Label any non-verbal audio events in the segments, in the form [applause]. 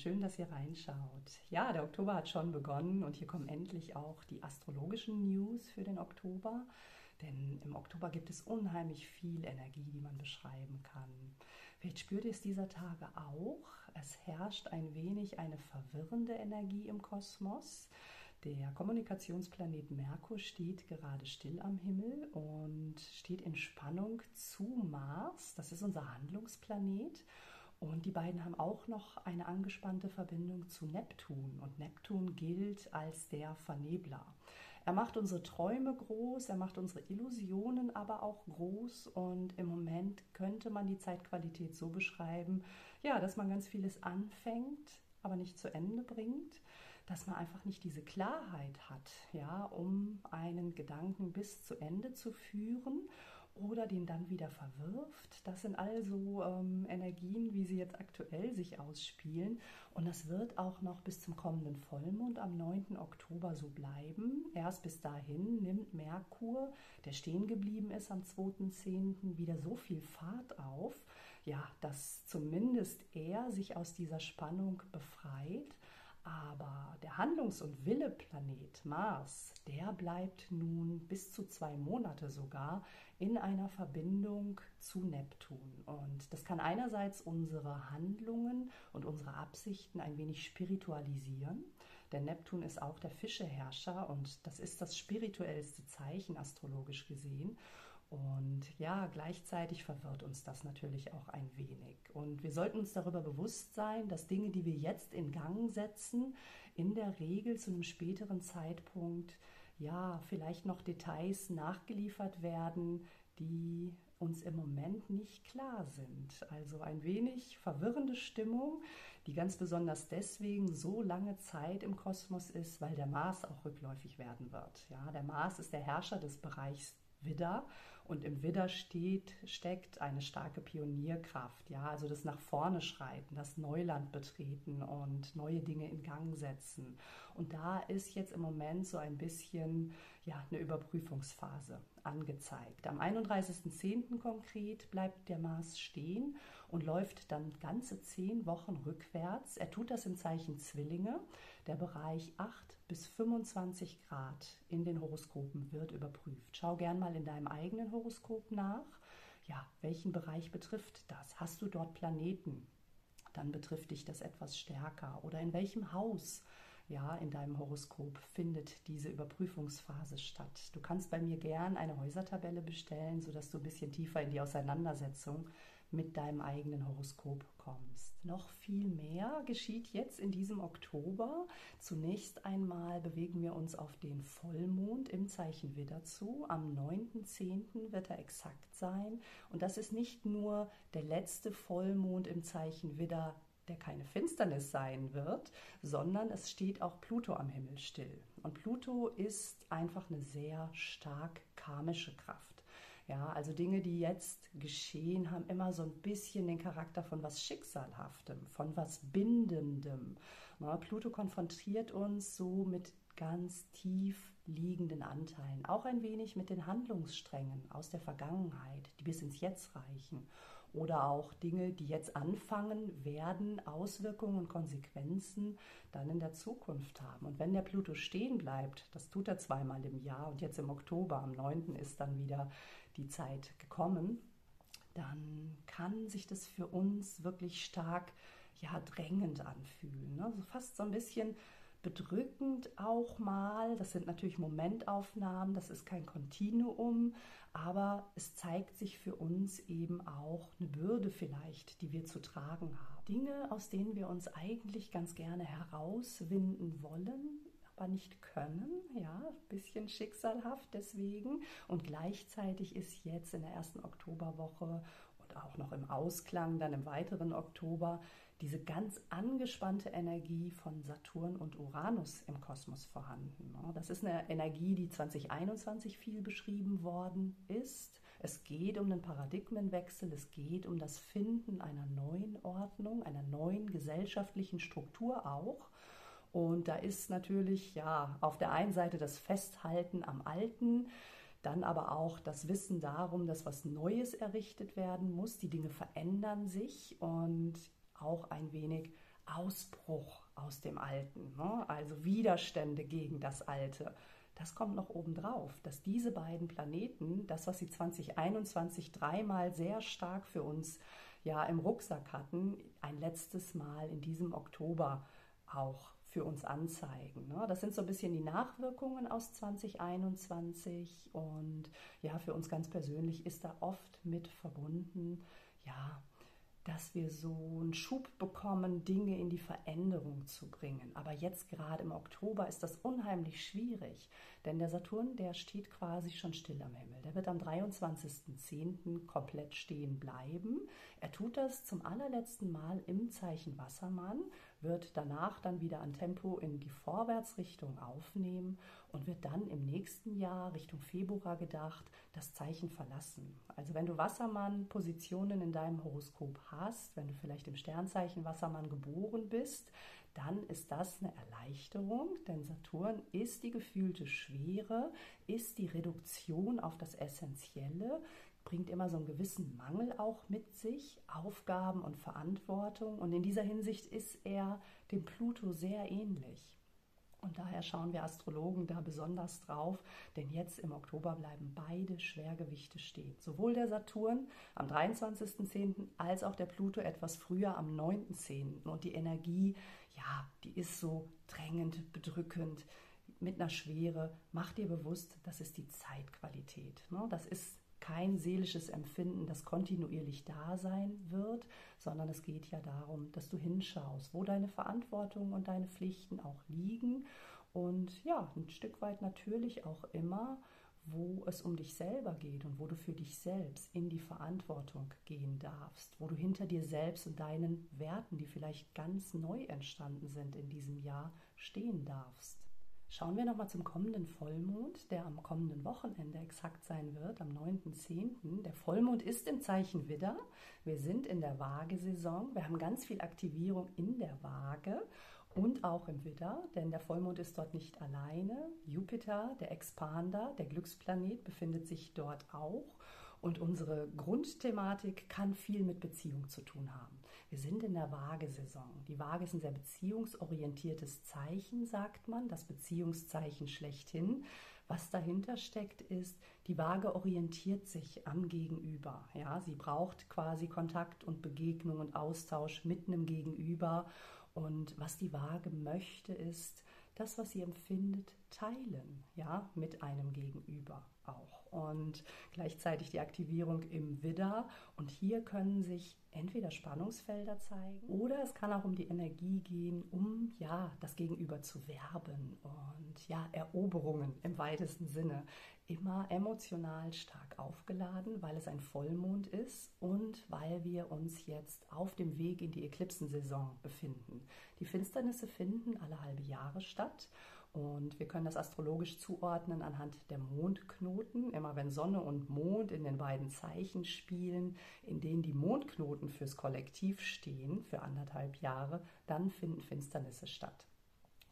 schön, dass ihr reinschaut. Ja, der Oktober hat schon begonnen und hier kommen endlich auch die astrologischen News für den Oktober. Denn im Oktober gibt es unheimlich viel Energie, die man beschreiben kann. Vielleicht spürt ihr es dieser Tage auch. Es herrscht ein wenig eine verwirrende Energie im Kosmos. Der Kommunikationsplanet Merkur steht gerade still am Himmel und steht in Spannung zu Mars. Das ist unser Handlungsplanet. Und die beiden haben auch noch eine angespannte Verbindung zu Neptun. Und Neptun gilt als der Vernebler. Er macht unsere Träume groß, er macht unsere Illusionen aber auch groß. Und im Moment könnte man die Zeitqualität so beschreiben, ja, dass man ganz vieles anfängt, aber nicht zu Ende bringt dass man einfach nicht diese Klarheit hat, ja, um einen Gedanken bis zu Ende zu führen oder den dann wieder verwirft. Das sind also ähm, Energien, wie sie jetzt aktuell sich ausspielen. Und das wird auch noch bis zum kommenden Vollmond am 9. Oktober so bleiben. Erst bis dahin nimmt Merkur, der stehen geblieben ist am 2.10., wieder so viel Fahrt auf, ja, dass zumindest er sich aus dieser Spannung befreit. Aber der Handlungs- und Wille-Planet Mars, der bleibt nun bis zu zwei Monate sogar in einer Verbindung zu Neptun. Und das kann einerseits unsere Handlungen und unsere Absichten ein wenig spiritualisieren, denn Neptun ist auch der Fischeherrscher und das ist das spirituellste Zeichen astrologisch gesehen. Und ja, gleichzeitig verwirrt uns das natürlich auch ein wenig. Und wir sollten uns darüber bewusst sein, dass Dinge, die wir jetzt in Gang setzen, in der Regel zu einem späteren Zeitpunkt, ja, vielleicht noch Details nachgeliefert werden, die uns im Moment nicht klar sind. Also ein wenig verwirrende Stimmung, die ganz besonders deswegen so lange Zeit im Kosmos ist, weil der Mars auch rückläufig werden wird. Ja, der Mars ist der Herrscher des Bereichs Widder und im Widder steht, steckt eine starke Pionierkraft, ja, also das nach vorne schreiten, das Neuland betreten und neue Dinge in Gang setzen. Und da ist jetzt im Moment so ein bisschen ja, eine Überprüfungsphase angezeigt. Am 31.10. konkret bleibt der Mars stehen und läuft dann ganze zehn Wochen rückwärts. Er tut das im Zeichen Zwillinge. Der Bereich 8 bis 25 Grad in den Horoskopen wird überprüft. Schau gern mal in deinem eigenen Horoskop nach. Ja, welchen Bereich betrifft das? Hast du dort Planeten? Dann betrifft dich das etwas stärker. Oder in welchem Haus? Ja, in deinem Horoskop findet diese Überprüfungsphase statt. Du kannst bei mir gern eine Häusertabelle bestellen, sodass du ein bisschen tiefer in die Auseinandersetzung mit deinem eigenen Horoskop kommst. Noch viel mehr geschieht jetzt in diesem Oktober. Zunächst einmal bewegen wir uns auf den Vollmond im Zeichen Widder zu. Am 9.10. wird er exakt sein. Und das ist nicht nur der letzte Vollmond im Zeichen Widder der keine Finsternis sein wird, sondern es steht auch Pluto am Himmel still. Und Pluto ist einfach eine sehr stark karmische Kraft. Ja, also Dinge, die jetzt geschehen, haben immer so ein bisschen den Charakter von was Schicksalhaftem, von was Bindendem. Na, Pluto konfrontiert uns so mit ganz tief liegenden Anteilen, auch ein wenig mit den Handlungssträngen aus der Vergangenheit, die bis ins Jetzt reichen, oder auch Dinge, die jetzt anfangen, werden Auswirkungen und Konsequenzen dann in der Zukunft haben. Und wenn der Pluto stehen bleibt, das tut er zweimal im Jahr und jetzt im Oktober, am 9. ist dann wieder die Zeit gekommen, dann kann sich das für uns wirklich stark ja, drängend anfühlen. Ne? Also fast so ein bisschen bedrückend auch mal. Das sind natürlich Momentaufnahmen, das ist kein Kontinuum, aber es zeigt sich für uns eben auch eine Bürde vielleicht, die wir zu tragen haben. Dinge, aus denen wir uns eigentlich ganz gerne herauswinden wollen, aber nicht können, ja, ein bisschen schicksalhaft deswegen. Und gleichzeitig ist jetzt in der ersten Oktoberwoche auch noch im Ausklang dann im weiteren Oktober diese ganz angespannte Energie von Saturn und Uranus im Kosmos vorhanden. Das ist eine Energie, die 2021 viel beschrieben worden ist. Es geht um einen Paradigmenwechsel, es geht um das Finden einer neuen Ordnung, einer neuen gesellschaftlichen Struktur auch. Und da ist natürlich ja auf der einen Seite das Festhalten am Alten, dann aber auch das Wissen darum, dass was Neues errichtet werden muss. Die Dinge verändern sich und auch ein wenig Ausbruch aus dem Alten, ne? also Widerstände gegen das Alte. Das kommt noch obendrauf, dass diese beiden Planeten, das, was sie 2021 dreimal sehr stark für uns ja im Rucksack hatten, ein letztes Mal in diesem Oktober auch für uns anzeigen. Ne? Das sind so ein bisschen die Nachwirkungen aus 2021 und ja, für uns ganz persönlich ist da oft mit verbunden, ja, dass wir so einen Schub bekommen, Dinge in die Veränderung zu bringen. Aber jetzt gerade im Oktober ist das unheimlich schwierig, denn der Saturn, der steht quasi schon still am Himmel. Der wird am 23.10. komplett stehen bleiben. Er tut das zum allerletzten Mal im Zeichen Wassermann, wird danach dann wieder an Tempo in die Vorwärtsrichtung aufnehmen und wird dann im nächsten Jahr Richtung Februar gedacht das Zeichen verlassen. Also wenn du Wassermann Positionen in deinem Horoskop hast, wenn du vielleicht im Sternzeichen Wassermann geboren bist, dann ist das eine Erleichterung, denn Saturn ist die gefühlte Schwere, ist die Reduktion auf das Essentielle, bringt immer so einen gewissen Mangel auch mit sich, Aufgaben und Verantwortung. Und in dieser Hinsicht ist er dem Pluto sehr ähnlich. Und daher schauen wir Astrologen da besonders drauf, denn jetzt im Oktober bleiben beide Schwergewichte stehen. Sowohl der Saturn am 23.10. als auch der Pluto etwas früher am 9.10. Und die Energie, ja, die ist so drängend, bedrückend, mit einer Schwere. Mach dir bewusst, das ist die Zeitqualität. Ne? Das ist kein seelisches Empfinden, das kontinuierlich da sein wird, sondern es geht ja darum, dass du hinschaust, wo deine Verantwortung und deine Pflichten auch liegen und ja, ein Stück weit natürlich auch immer, wo es um dich selber geht und wo du für dich selbst in die Verantwortung gehen darfst, wo du hinter dir selbst und deinen Werten, die vielleicht ganz neu entstanden sind in diesem Jahr, stehen darfst. Schauen wir nochmal zum kommenden Vollmond, der am kommenden Wochenende exakt sein wird, am 9.10. Der Vollmond ist im Zeichen Widder. Wir sind in der Waagesaison. Wir haben ganz viel Aktivierung in der Waage und auch im Widder, denn der Vollmond ist dort nicht alleine. Jupiter, der Expander, der Glücksplanet, befindet sich dort auch. Und unsere Grundthematik kann viel mit Beziehung zu tun haben. Wir sind in der Waagesaison. Die Waage ist ein sehr beziehungsorientiertes Zeichen, sagt man, das Beziehungszeichen schlechthin. Was dahinter steckt, ist, die Waage orientiert sich am Gegenüber. Ja, sie braucht quasi Kontakt und Begegnung und Austausch mit einem Gegenüber. Und was die Waage möchte, ist, das, was sie empfindet, teilen, ja, mit einem Gegenüber auch. Und gleichzeitig die Aktivierung im Widder. Und hier können sich entweder Spannungsfelder zeigen oder es kann auch um die Energie gehen, um ja das Gegenüber zu werben und ja Eroberungen im weitesten Sinne immer emotional stark aufgeladen, weil es ein Vollmond ist und weil wir uns jetzt auf dem Weg in die Eklipsensaison befinden. Die Finsternisse finden alle halbe Jahre statt und wir können das astrologisch zuordnen anhand der Mondknoten. Immer wenn Sonne und Mond in den beiden Zeichen spielen, in denen die Mondknoten fürs Kollektiv stehen, für anderthalb Jahre, dann finden Finsternisse statt.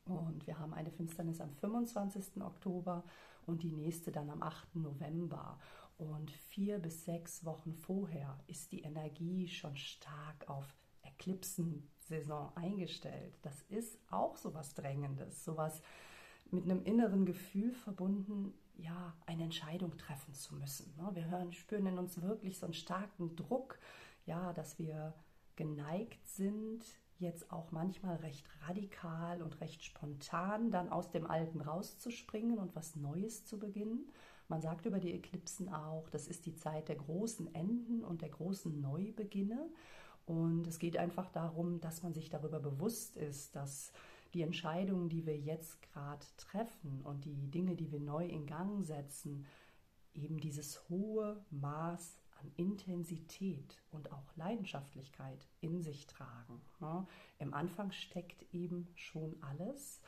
Und wir haben eine Finsternis am 25. Oktober und die nächste dann am 8. November. Und vier bis sechs Wochen vorher ist die Energie schon stark auf Eklipsensaison eingestellt. Das ist auch so was Drängendes, so was mit einem inneren Gefühl verbunden, ja, eine Entscheidung treffen zu müssen. Ne? Wir hören, spüren in uns wirklich so einen starken Druck, ja, dass wir geneigt sind, jetzt auch manchmal recht radikal und recht spontan dann aus dem Alten rauszuspringen und was Neues zu beginnen. Man sagt über die Eklipsen auch, das ist die Zeit der großen Enden und der großen Neubeginne. Und es geht einfach darum, dass man sich darüber bewusst ist, dass die Entscheidungen, die wir jetzt gerade treffen und die Dinge, die wir neu in Gang setzen, eben dieses hohe Maß an Intensität und auch Leidenschaftlichkeit in sich tragen. Ne? Im Anfang steckt eben schon alles.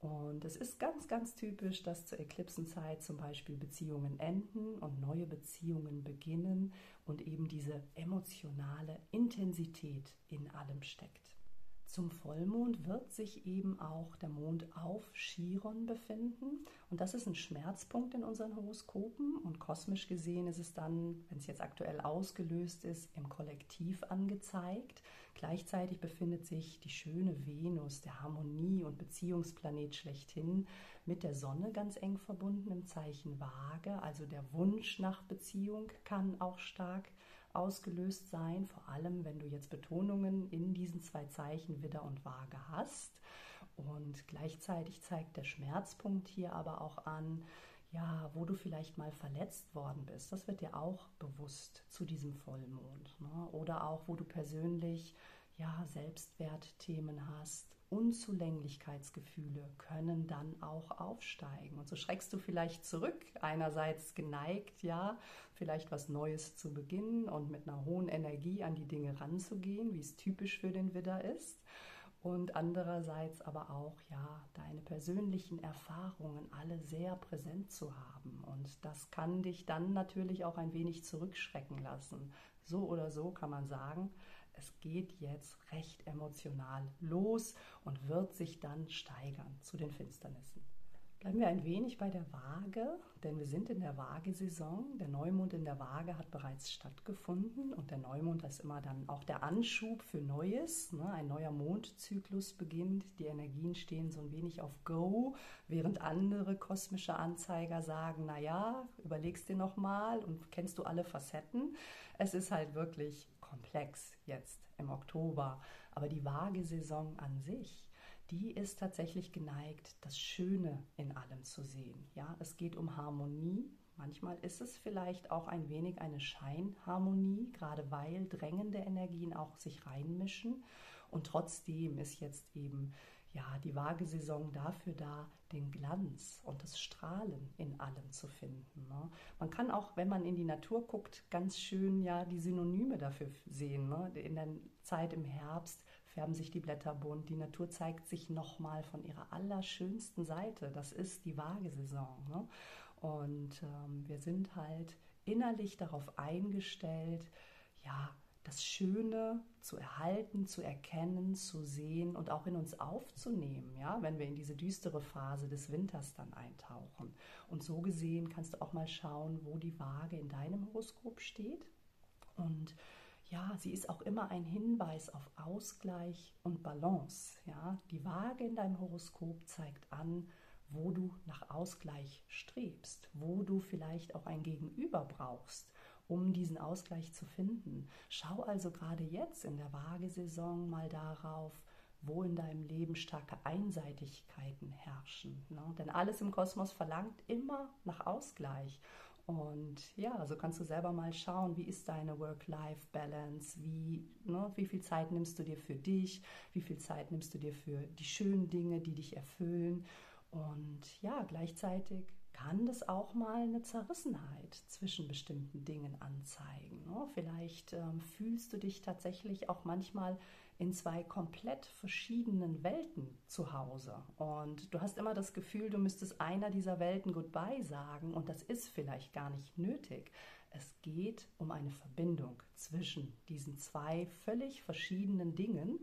Und es ist ganz, ganz typisch, dass zur Eklipsenzeit zum Beispiel Beziehungen enden und neue Beziehungen beginnen und eben diese emotionale Intensität in allem steckt. Zum Vollmond wird sich eben auch der Mond auf Chiron befinden. Und das ist ein Schmerzpunkt in unseren Horoskopen. Und kosmisch gesehen ist es dann, wenn es jetzt aktuell ausgelöst ist, im Kollektiv angezeigt. Gleichzeitig befindet sich die schöne Venus, der Harmonie- und Beziehungsplanet schlechthin, mit der Sonne ganz eng verbunden im Zeichen Waage. Also der Wunsch nach Beziehung kann auch stark ausgelöst sein, vor allem wenn du jetzt Betonungen in diesen zwei Zeichen Widder und Waage hast. Und gleichzeitig zeigt der Schmerzpunkt hier aber auch an, ja, wo du vielleicht mal verletzt worden bist. Das wird dir auch bewusst zu diesem Vollmond. Ne? Oder auch, wo du persönlich ja, Selbstwertthemen hast. Unzulänglichkeitsgefühle können dann auch aufsteigen. Und so schreckst du vielleicht zurück, einerseits geneigt, ja, vielleicht was Neues zu beginnen und mit einer hohen Energie an die Dinge ranzugehen, wie es typisch für den Widder ist und andererseits aber auch ja deine persönlichen Erfahrungen alle sehr präsent zu haben und das kann dich dann natürlich auch ein wenig zurückschrecken lassen. So oder so kann man sagen, es geht jetzt recht emotional los und wird sich dann steigern zu den Finsternissen. Bleiben wir ein wenig bei der Waage, denn wir sind in der Waagesaison. Der Neumond in der Waage hat bereits stattgefunden und der Neumond ist immer dann auch der Anschub für Neues. Ne? Ein neuer Mondzyklus beginnt, die Energien stehen so ein wenig auf Go, während andere kosmische Anzeiger sagen, naja, überlegst dir nochmal und kennst du alle Facetten. Es ist halt wirklich komplex jetzt im Oktober, aber die Waagesaison an sich die ist tatsächlich geneigt, das Schöne in allem zu sehen. Ja, es geht um Harmonie. Manchmal ist es vielleicht auch ein wenig eine Scheinharmonie, gerade weil drängende Energien auch sich reinmischen. Und trotzdem ist jetzt eben ja die Waagesaison dafür da, den Glanz und das Strahlen in allem zu finden. Ne? Man kann auch, wenn man in die Natur guckt, ganz schön ja die Synonyme dafür sehen. Ne? In der Zeit im Herbst färben sich die Blätter bunt. Die Natur zeigt sich nochmal von ihrer allerschönsten Seite. Das ist die Waagesaison. Ne? Und ähm, wir sind halt innerlich darauf eingestellt, ja, das Schöne zu erhalten, zu erkennen, zu sehen und auch in uns aufzunehmen, ja, wenn wir in diese düstere Phase des Winters dann eintauchen. Und so gesehen kannst du auch mal schauen, wo die Waage in deinem Horoskop steht und ja, sie ist auch immer ein Hinweis auf Ausgleich und Balance. Ja, die Waage in deinem Horoskop zeigt an, wo du nach Ausgleich strebst, wo du vielleicht auch ein Gegenüber brauchst, um diesen Ausgleich zu finden. Schau also gerade jetzt in der Waagesaison mal darauf, wo in deinem Leben starke Einseitigkeiten herrschen. Ne? Denn alles im Kosmos verlangt immer nach Ausgleich. Und ja, so kannst du selber mal schauen, wie ist deine Work-Life-Balance, wie, ne, wie viel Zeit nimmst du dir für dich, wie viel Zeit nimmst du dir für die schönen Dinge, die dich erfüllen. Und ja, gleichzeitig kann das auch mal eine Zerrissenheit zwischen bestimmten Dingen anzeigen. Ne? Vielleicht ähm, fühlst du dich tatsächlich auch manchmal in zwei komplett verschiedenen Welten zu Hause. Und du hast immer das Gefühl, du müsstest einer dieser Welten Goodbye sagen und das ist vielleicht gar nicht nötig. Es geht um eine Verbindung zwischen diesen zwei völlig verschiedenen Dingen.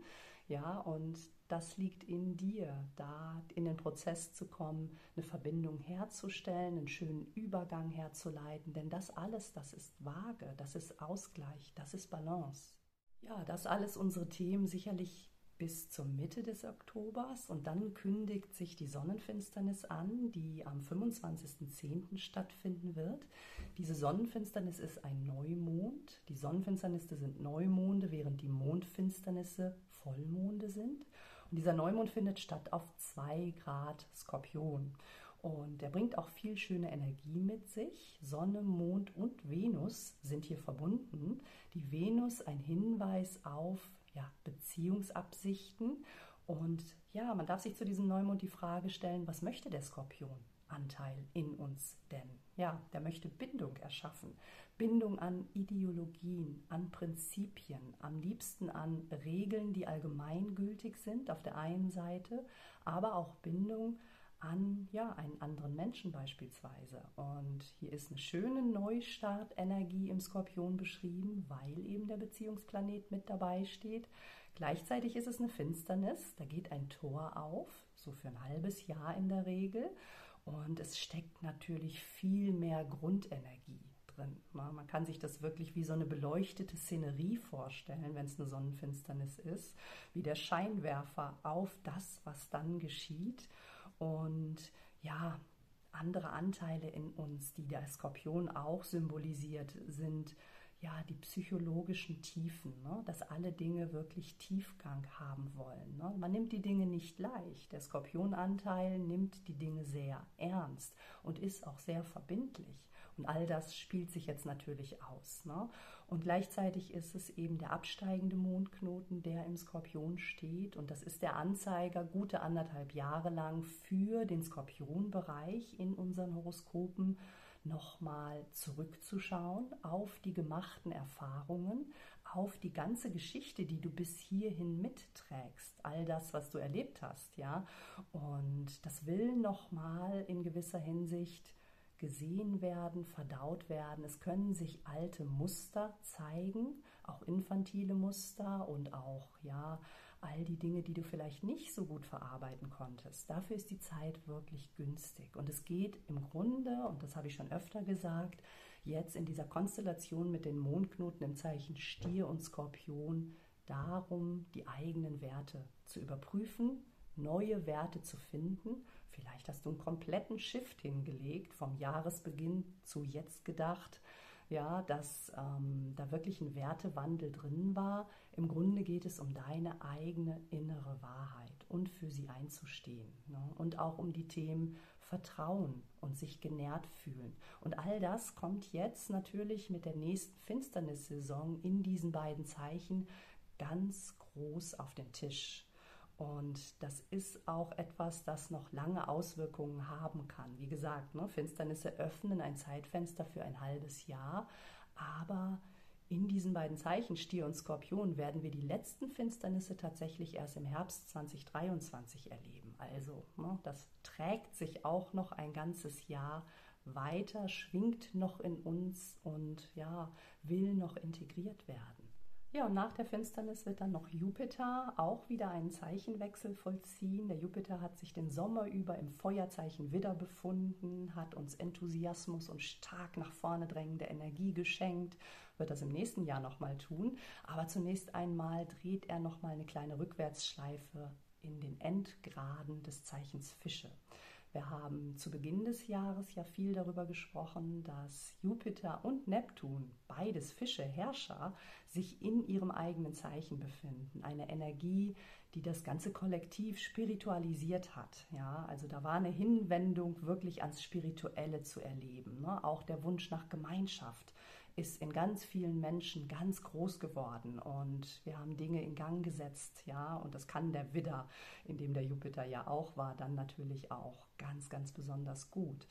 Ja, und das liegt in dir, da in den Prozess zu kommen, eine Verbindung herzustellen, einen schönen Übergang herzuleiten. Denn das alles, das ist Waage, das ist Ausgleich, das ist Balance. Ja, das alles unsere Themen sicherlich bis zur Mitte des Oktobers und dann kündigt sich die Sonnenfinsternis an, die am 25.10. stattfinden wird. Diese Sonnenfinsternis ist ein Neumond. Die Sonnenfinsternisse sind Neumonde, während die Mondfinsternisse Vollmonde sind. Und dieser Neumond findet statt auf 2 Grad Skorpion. Und der bringt auch viel schöne Energie mit sich. Sonne, Mond und Venus sind hier verbunden. Die Venus ein Hinweis auf ja, Beziehungsabsichten. Und ja, man darf sich zu diesem Neumond die Frage stellen, was möchte der Skorpionanteil in uns denn? Ja, der möchte Bindung erschaffen. Bindung an Ideologien, an Prinzipien, am liebsten an Regeln, die allgemeingültig sind auf der einen Seite, aber auch Bindung an ja, einen anderen Menschen beispielsweise. Und hier ist eine schöne Neustartenergie im Skorpion beschrieben, weil eben der Beziehungsplanet mit dabei steht. Gleichzeitig ist es eine Finsternis, da geht ein Tor auf, so für ein halbes Jahr in der Regel. Und es steckt natürlich viel mehr Grundenergie drin. Man kann sich das wirklich wie so eine beleuchtete Szenerie vorstellen, wenn es eine Sonnenfinsternis ist, wie der Scheinwerfer auf das, was dann geschieht. Und ja, andere Anteile in uns, die der Skorpion auch symbolisiert, sind ja die psychologischen Tiefen, ne? dass alle Dinge wirklich Tiefgang haben wollen. Ne? Man nimmt die Dinge nicht leicht. Der Skorpionanteil nimmt die Dinge sehr ernst und ist auch sehr verbindlich. Und all das spielt sich jetzt natürlich aus. Ne? Und gleichzeitig ist es eben der absteigende Mondknoten, der im Skorpion steht. Und das ist der Anzeiger gute anderthalb Jahre lang für den Skorpionbereich in unseren Horoskopen nochmal zurückzuschauen auf die gemachten Erfahrungen, auf die ganze Geschichte, die du bis hierhin mitträgst, all das, was du erlebt hast, ja. Und das will nochmal in gewisser Hinsicht gesehen werden, verdaut werden. Es können sich alte Muster zeigen, auch infantile Muster und auch ja all die Dinge, die du vielleicht nicht so gut verarbeiten konntest. Dafür ist die Zeit wirklich günstig und es geht im Grunde, und das habe ich schon öfter gesagt, jetzt in dieser Konstellation mit den Mondknoten im Zeichen Stier und Skorpion darum, die eigenen Werte zu überprüfen, neue Werte zu finden Vielleicht hast du einen kompletten Shift hingelegt, vom Jahresbeginn zu jetzt gedacht, ja, dass ähm, da wirklich ein Wertewandel drin war. Im Grunde geht es um deine eigene innere Wahrheit und für sie einzustehen. Ne? Und auch um die Themen Vertrauen und sich genährt fühlen. Und all das kommt jetzt natürlich mit der nächsten Finsternissaison in diesen beiden Zeichen ganz groß auf den Tisch. Und das ist auch etwas, das noch lange Auswirkungen haben kann. Wie gesagt, ne, Finsternisse öffnen ein Zeitfenster für ein halbes Jahr, aber in diesen beiden Zeichen, Stier und Skorpion, werden wir die letzten Finsternisse tatsächlich erst im Herbst 2023 erleben. Also, ne, das trägt sich auch noch ein ganzes Jahr weiter, schwingt noch in uns und ja, will noch integriert werden. Ja, und nach der Finsternis wird dann noch Jupiter auch wieder einen Zeichenwechsel vollziehen. Der Jupiter hat sich den Sommer über im Feuerzeichen Widder befunden, hat uns Enthusiasmus und stark nach vorne drängende Energie geschenkt, wird das im nächsten Jahr nochmal tun. Aber zunächst einmal dreht er nochmal eine kleine Rückwärtsschleife in den Endgraden des Zeichens Fische. Wir haben zu Beginn des Jahres ja viel darüber gesprochen, dass Jupiter und Neptun, beides Fische, Herrscher, sich in ihrem eigenen Zeichen befinden. Eine Energie, die das ganze Kollektiv spiritualisiert hat. Ja, also da war eine Hinwendung wirklich ans Spirituelle zu erleben. Ne? Auch der Wunsch nach Gemeinschaft ist in ganz vielen Menschen ganz groß geworden und wir haben Dinge in Gang gesetzt, ja, und das kann der Widder, in dem der Jupiter ja auch war, dann natürlich auch ganz, ganz besonders gut.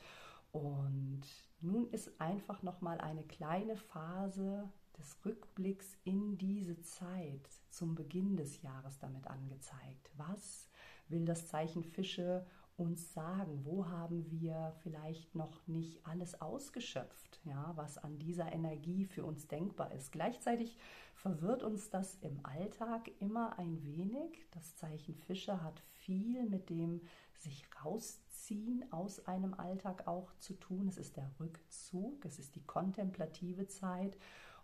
Und nun ist einfach noch mal eine kleine Phase des Rückblicks in diese Zeit zum Beginn des Jahres damit angezeigt. Was will das Zeichen Fische uns sagen, wo haben wir vielleicht noch nicht alles ausgeschöpft, ja, was an dieser Energie für uns denkbar ist. Gleichzeitig verwirrt uns das im Alltag immer ein wenig. Das Zeichen Fische hat viel mit dem sich rausziehen aus einem Alltag auch zu tun. Es ist der Rückzug, es ist die kontemplative Zeit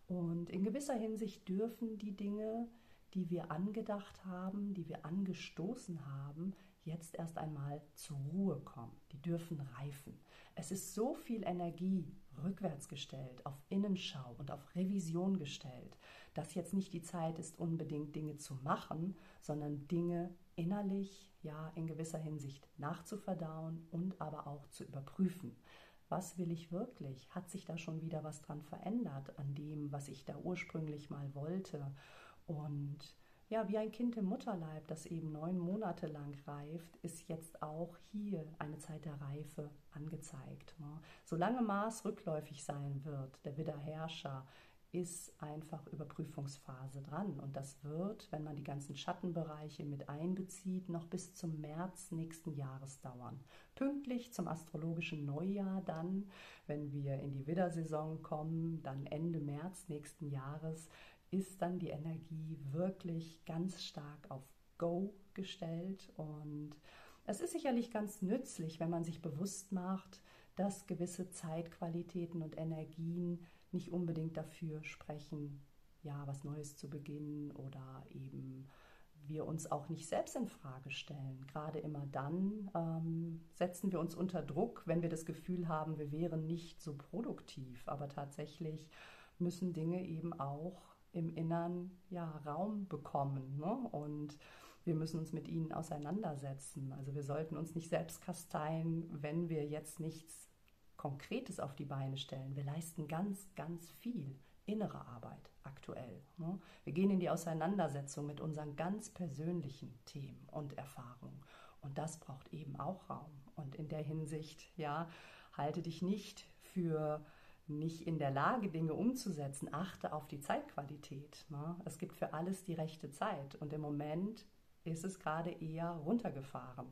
und in gewisser Hinsicht dürfen die Dinge, die wir angedacht haben, die wir angestoßen haben, jetzt erst einmal zur Ruhe kommen. Die dürfen reifen. Es ist so viel Energie rückwärts gestellt, auf Innenschau und auf Revision gestellt, dass jetzt nicht die Zeit ist, unbedingt Dinge zu machen, sondern Dinge innerlich, ja, in gewisser Hinsicht nachzuverdauen und aber auch zu überprüfen. Was will ich wirklich? Hat sich da schon wieder was dran verändert an dem, was ich da ursprünglich mal wollte? Und ja, wie ein Kind im Mutterleib, das eben neun Monate lang reift, ist jetzt auch hier eine Zeit der Reife angezeigt. Ne? Solange Mars rückläufig sein wird, der Widderherrscher, ist einfach Überprüfungsphase dran. Und das wird, wenn man die ganzen Schattenbereiche mit einbezieht, noch bis zum März nächsten Jahres dauern. Pünktlich zum astrologischen Neujahr dann, wenn wir in die Widdersaison kommen, dann Ende März nächsten Jahres, ist dann die Energie wirklich ganz stark auf Go gestellt. Und es ist sicherlich ganz nützlich, wenn man sich bewusst macht, dass gewisse Zeitqualitäten und Energien nicht unbedingt dafür sprechen, ja, was Neues zu beginnen oder eben wir uns auch nicht selbst in Frage stellen. Gerade immer dann ähm, setzen wir uns unter Druck, wenn wir das Gefühl haben, wir wären nicht so produktiv. Aber tatsächlich müssen Dinge eben auch im Innern ja, Raum bekommen. Ne? Und wir müssen uns mit ihnen auseinandersetzen. Also wir sollten uns nicht selbst kasteien, wenn wir jetzt nichts Konkretes auf die Beine stellen. Wir leisten ganz, ganz viel innere Arbeit aktuell. Ne? Wir gehen in die Auseinandersetzung mit unseren ganz persönlichen Themen und Erfahrungen. Und das braucht eben auch Raum. Und in der Hinsicht, ja, halte dich nicht für nicht in der Lage, Dinge umzusetzen. Achte auf die Zeitqualität. Ne? Es gibt für alles die rechte Zeit. Und im Moment ist es gerade eher runtergefahren.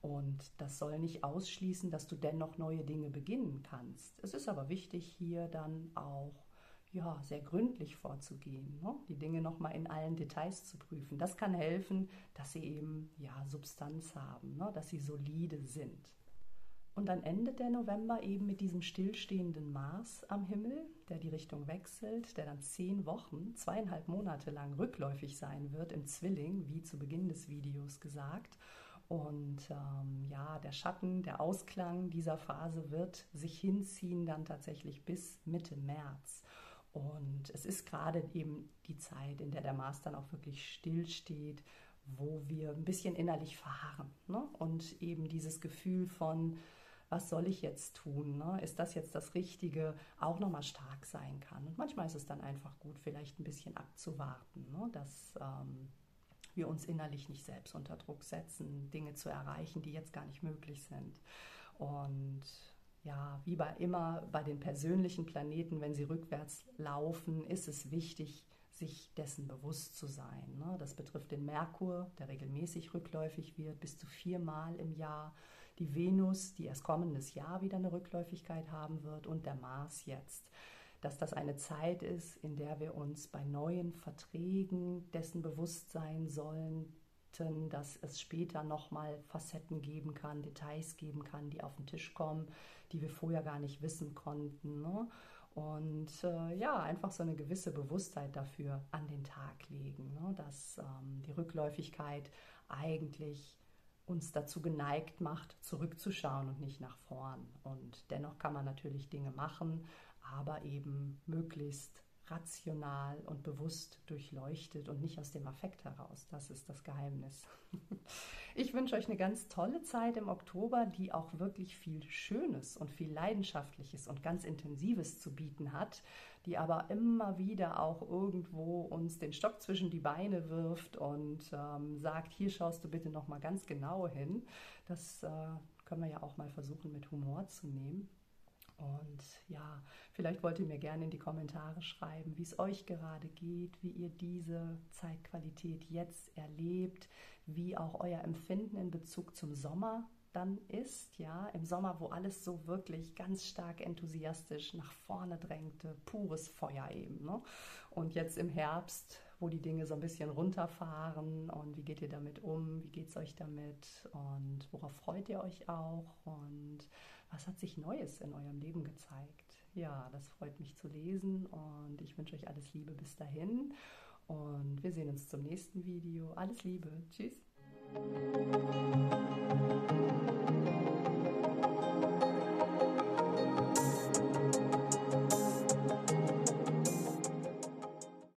Und das soll nicht ausschließen, dass du dennoch neue Dinge beginnen kannst. Es ist aber wichtig, hier dann auch ja, sehr gründlich vorzugehen, ne? die Dinge nochmal in allen Details zu prüfen. Das kann helfen, dass sie eben ja, Substanz haben, ne? dass sie solide sind. Und dann endet der November eben mit diesem stillstehenden Mars am Himmel, der die Richtung wechselt, der dann zehn Wochen, zweieinhalb Monate lang rückläufig sein wird im Zwilling, wie zu Beginn des Videos gesagt. Und ähm, ja, der Schatten, der Ausklang dieser Phase wird sich hinziehen dann tatsächlich bis Mitte März. Und es ist gerade eben die Zeit, in der der Mars dann auch wirklich stillsteht, wo wir ein bisschen innerlich verharren. Ne? Und eben dieses Gefühl von, was soll ich jetzt tun? Ne? Ist das jetzt das Richtige? Auch nochmal stark sein kann. Und manchmal ist es dann einfach gut, vielleicht ein bisschen abzuwarten, ne? dass ähm, wir uns innerlich nicht selbst unter Druck setzen, Dinge zu erreichen, die jetzt gar nicht möglich sind. Und ja, wie bei immer bei den persönlichen Planeten, wenn sie rückwärts laufen, ist es wichtig, sich dessen bewusst zu sein. Ne? Das betrifft den Merkur, der regelmäßig rückläufig wird, bis zu viermal im Jahr, die Venus, die erst kommendes Jahr wieder eine Rückläufigkeit haben wird, und der Mars jetzt dass das eine Zeit ist, in der wir uns bei neuen Verträgen dessen bewusst sein sollten, dass es später nochmal Facetten geben kann, Details geben kann, die auf den Tisch kommen, die wir vorher gar nicht wissen konnten. Ne? Und äh, ja, einfach so eine gewisse Bewusstheit dafür an den Tag legen, ne? dass ähm, die Rückläufigkeit eigentlich uns dazu geneigt macht, zurückzuschauen und nicht nach vorn. Und dennoch kann man natürlich Dinge machen, aber eben möglichst rational und bewusst durchleuchtet und nicht aus dem Affekt heraus. Das ist das Geheimnis. [laughs] Ich wünsche euch eine ganz tolle Zeit im Oktober, die auch wirklich viel Schönes und viel Leidenschaftliches und ganz Intensives zu bieten hat, die aber immer wieder auch irgendwo uns den Stock zwischen die Beine wirft und ähm, sagt, hier schaust du bitte noch mal ganz genau hin. Das äh, können wir ja auch mal versuchen mit Humor zu nehmen. Und ja, vielleicht wollt ihr mir gerne in die Kommentare schreiben, wie es euch gerade geht, wie ihr diese Zeitqualität jetzt erlebt, wie auch euer Empfinden in Bezug zum Sommer dann ist, ja, im Sommer, wo alles so wirklich ganz stark enthusiastisch nach vorne drängte, pures Feuer eben. Ne? Und jetzt im Herbst, wo die Dinge so ein bisschen runterfahren und wie geht ihr damit um, wie geht es euch damit und worauf freut ihr euch auch und was hat sich Neues in eurem Leben gezeigt? Ja, das freut mich zu lesen und ich wünsche euch alles Liebe bis dahin und wir sehen uns zum nächsten Video. Alles Liebe. Tschüss. Thank you.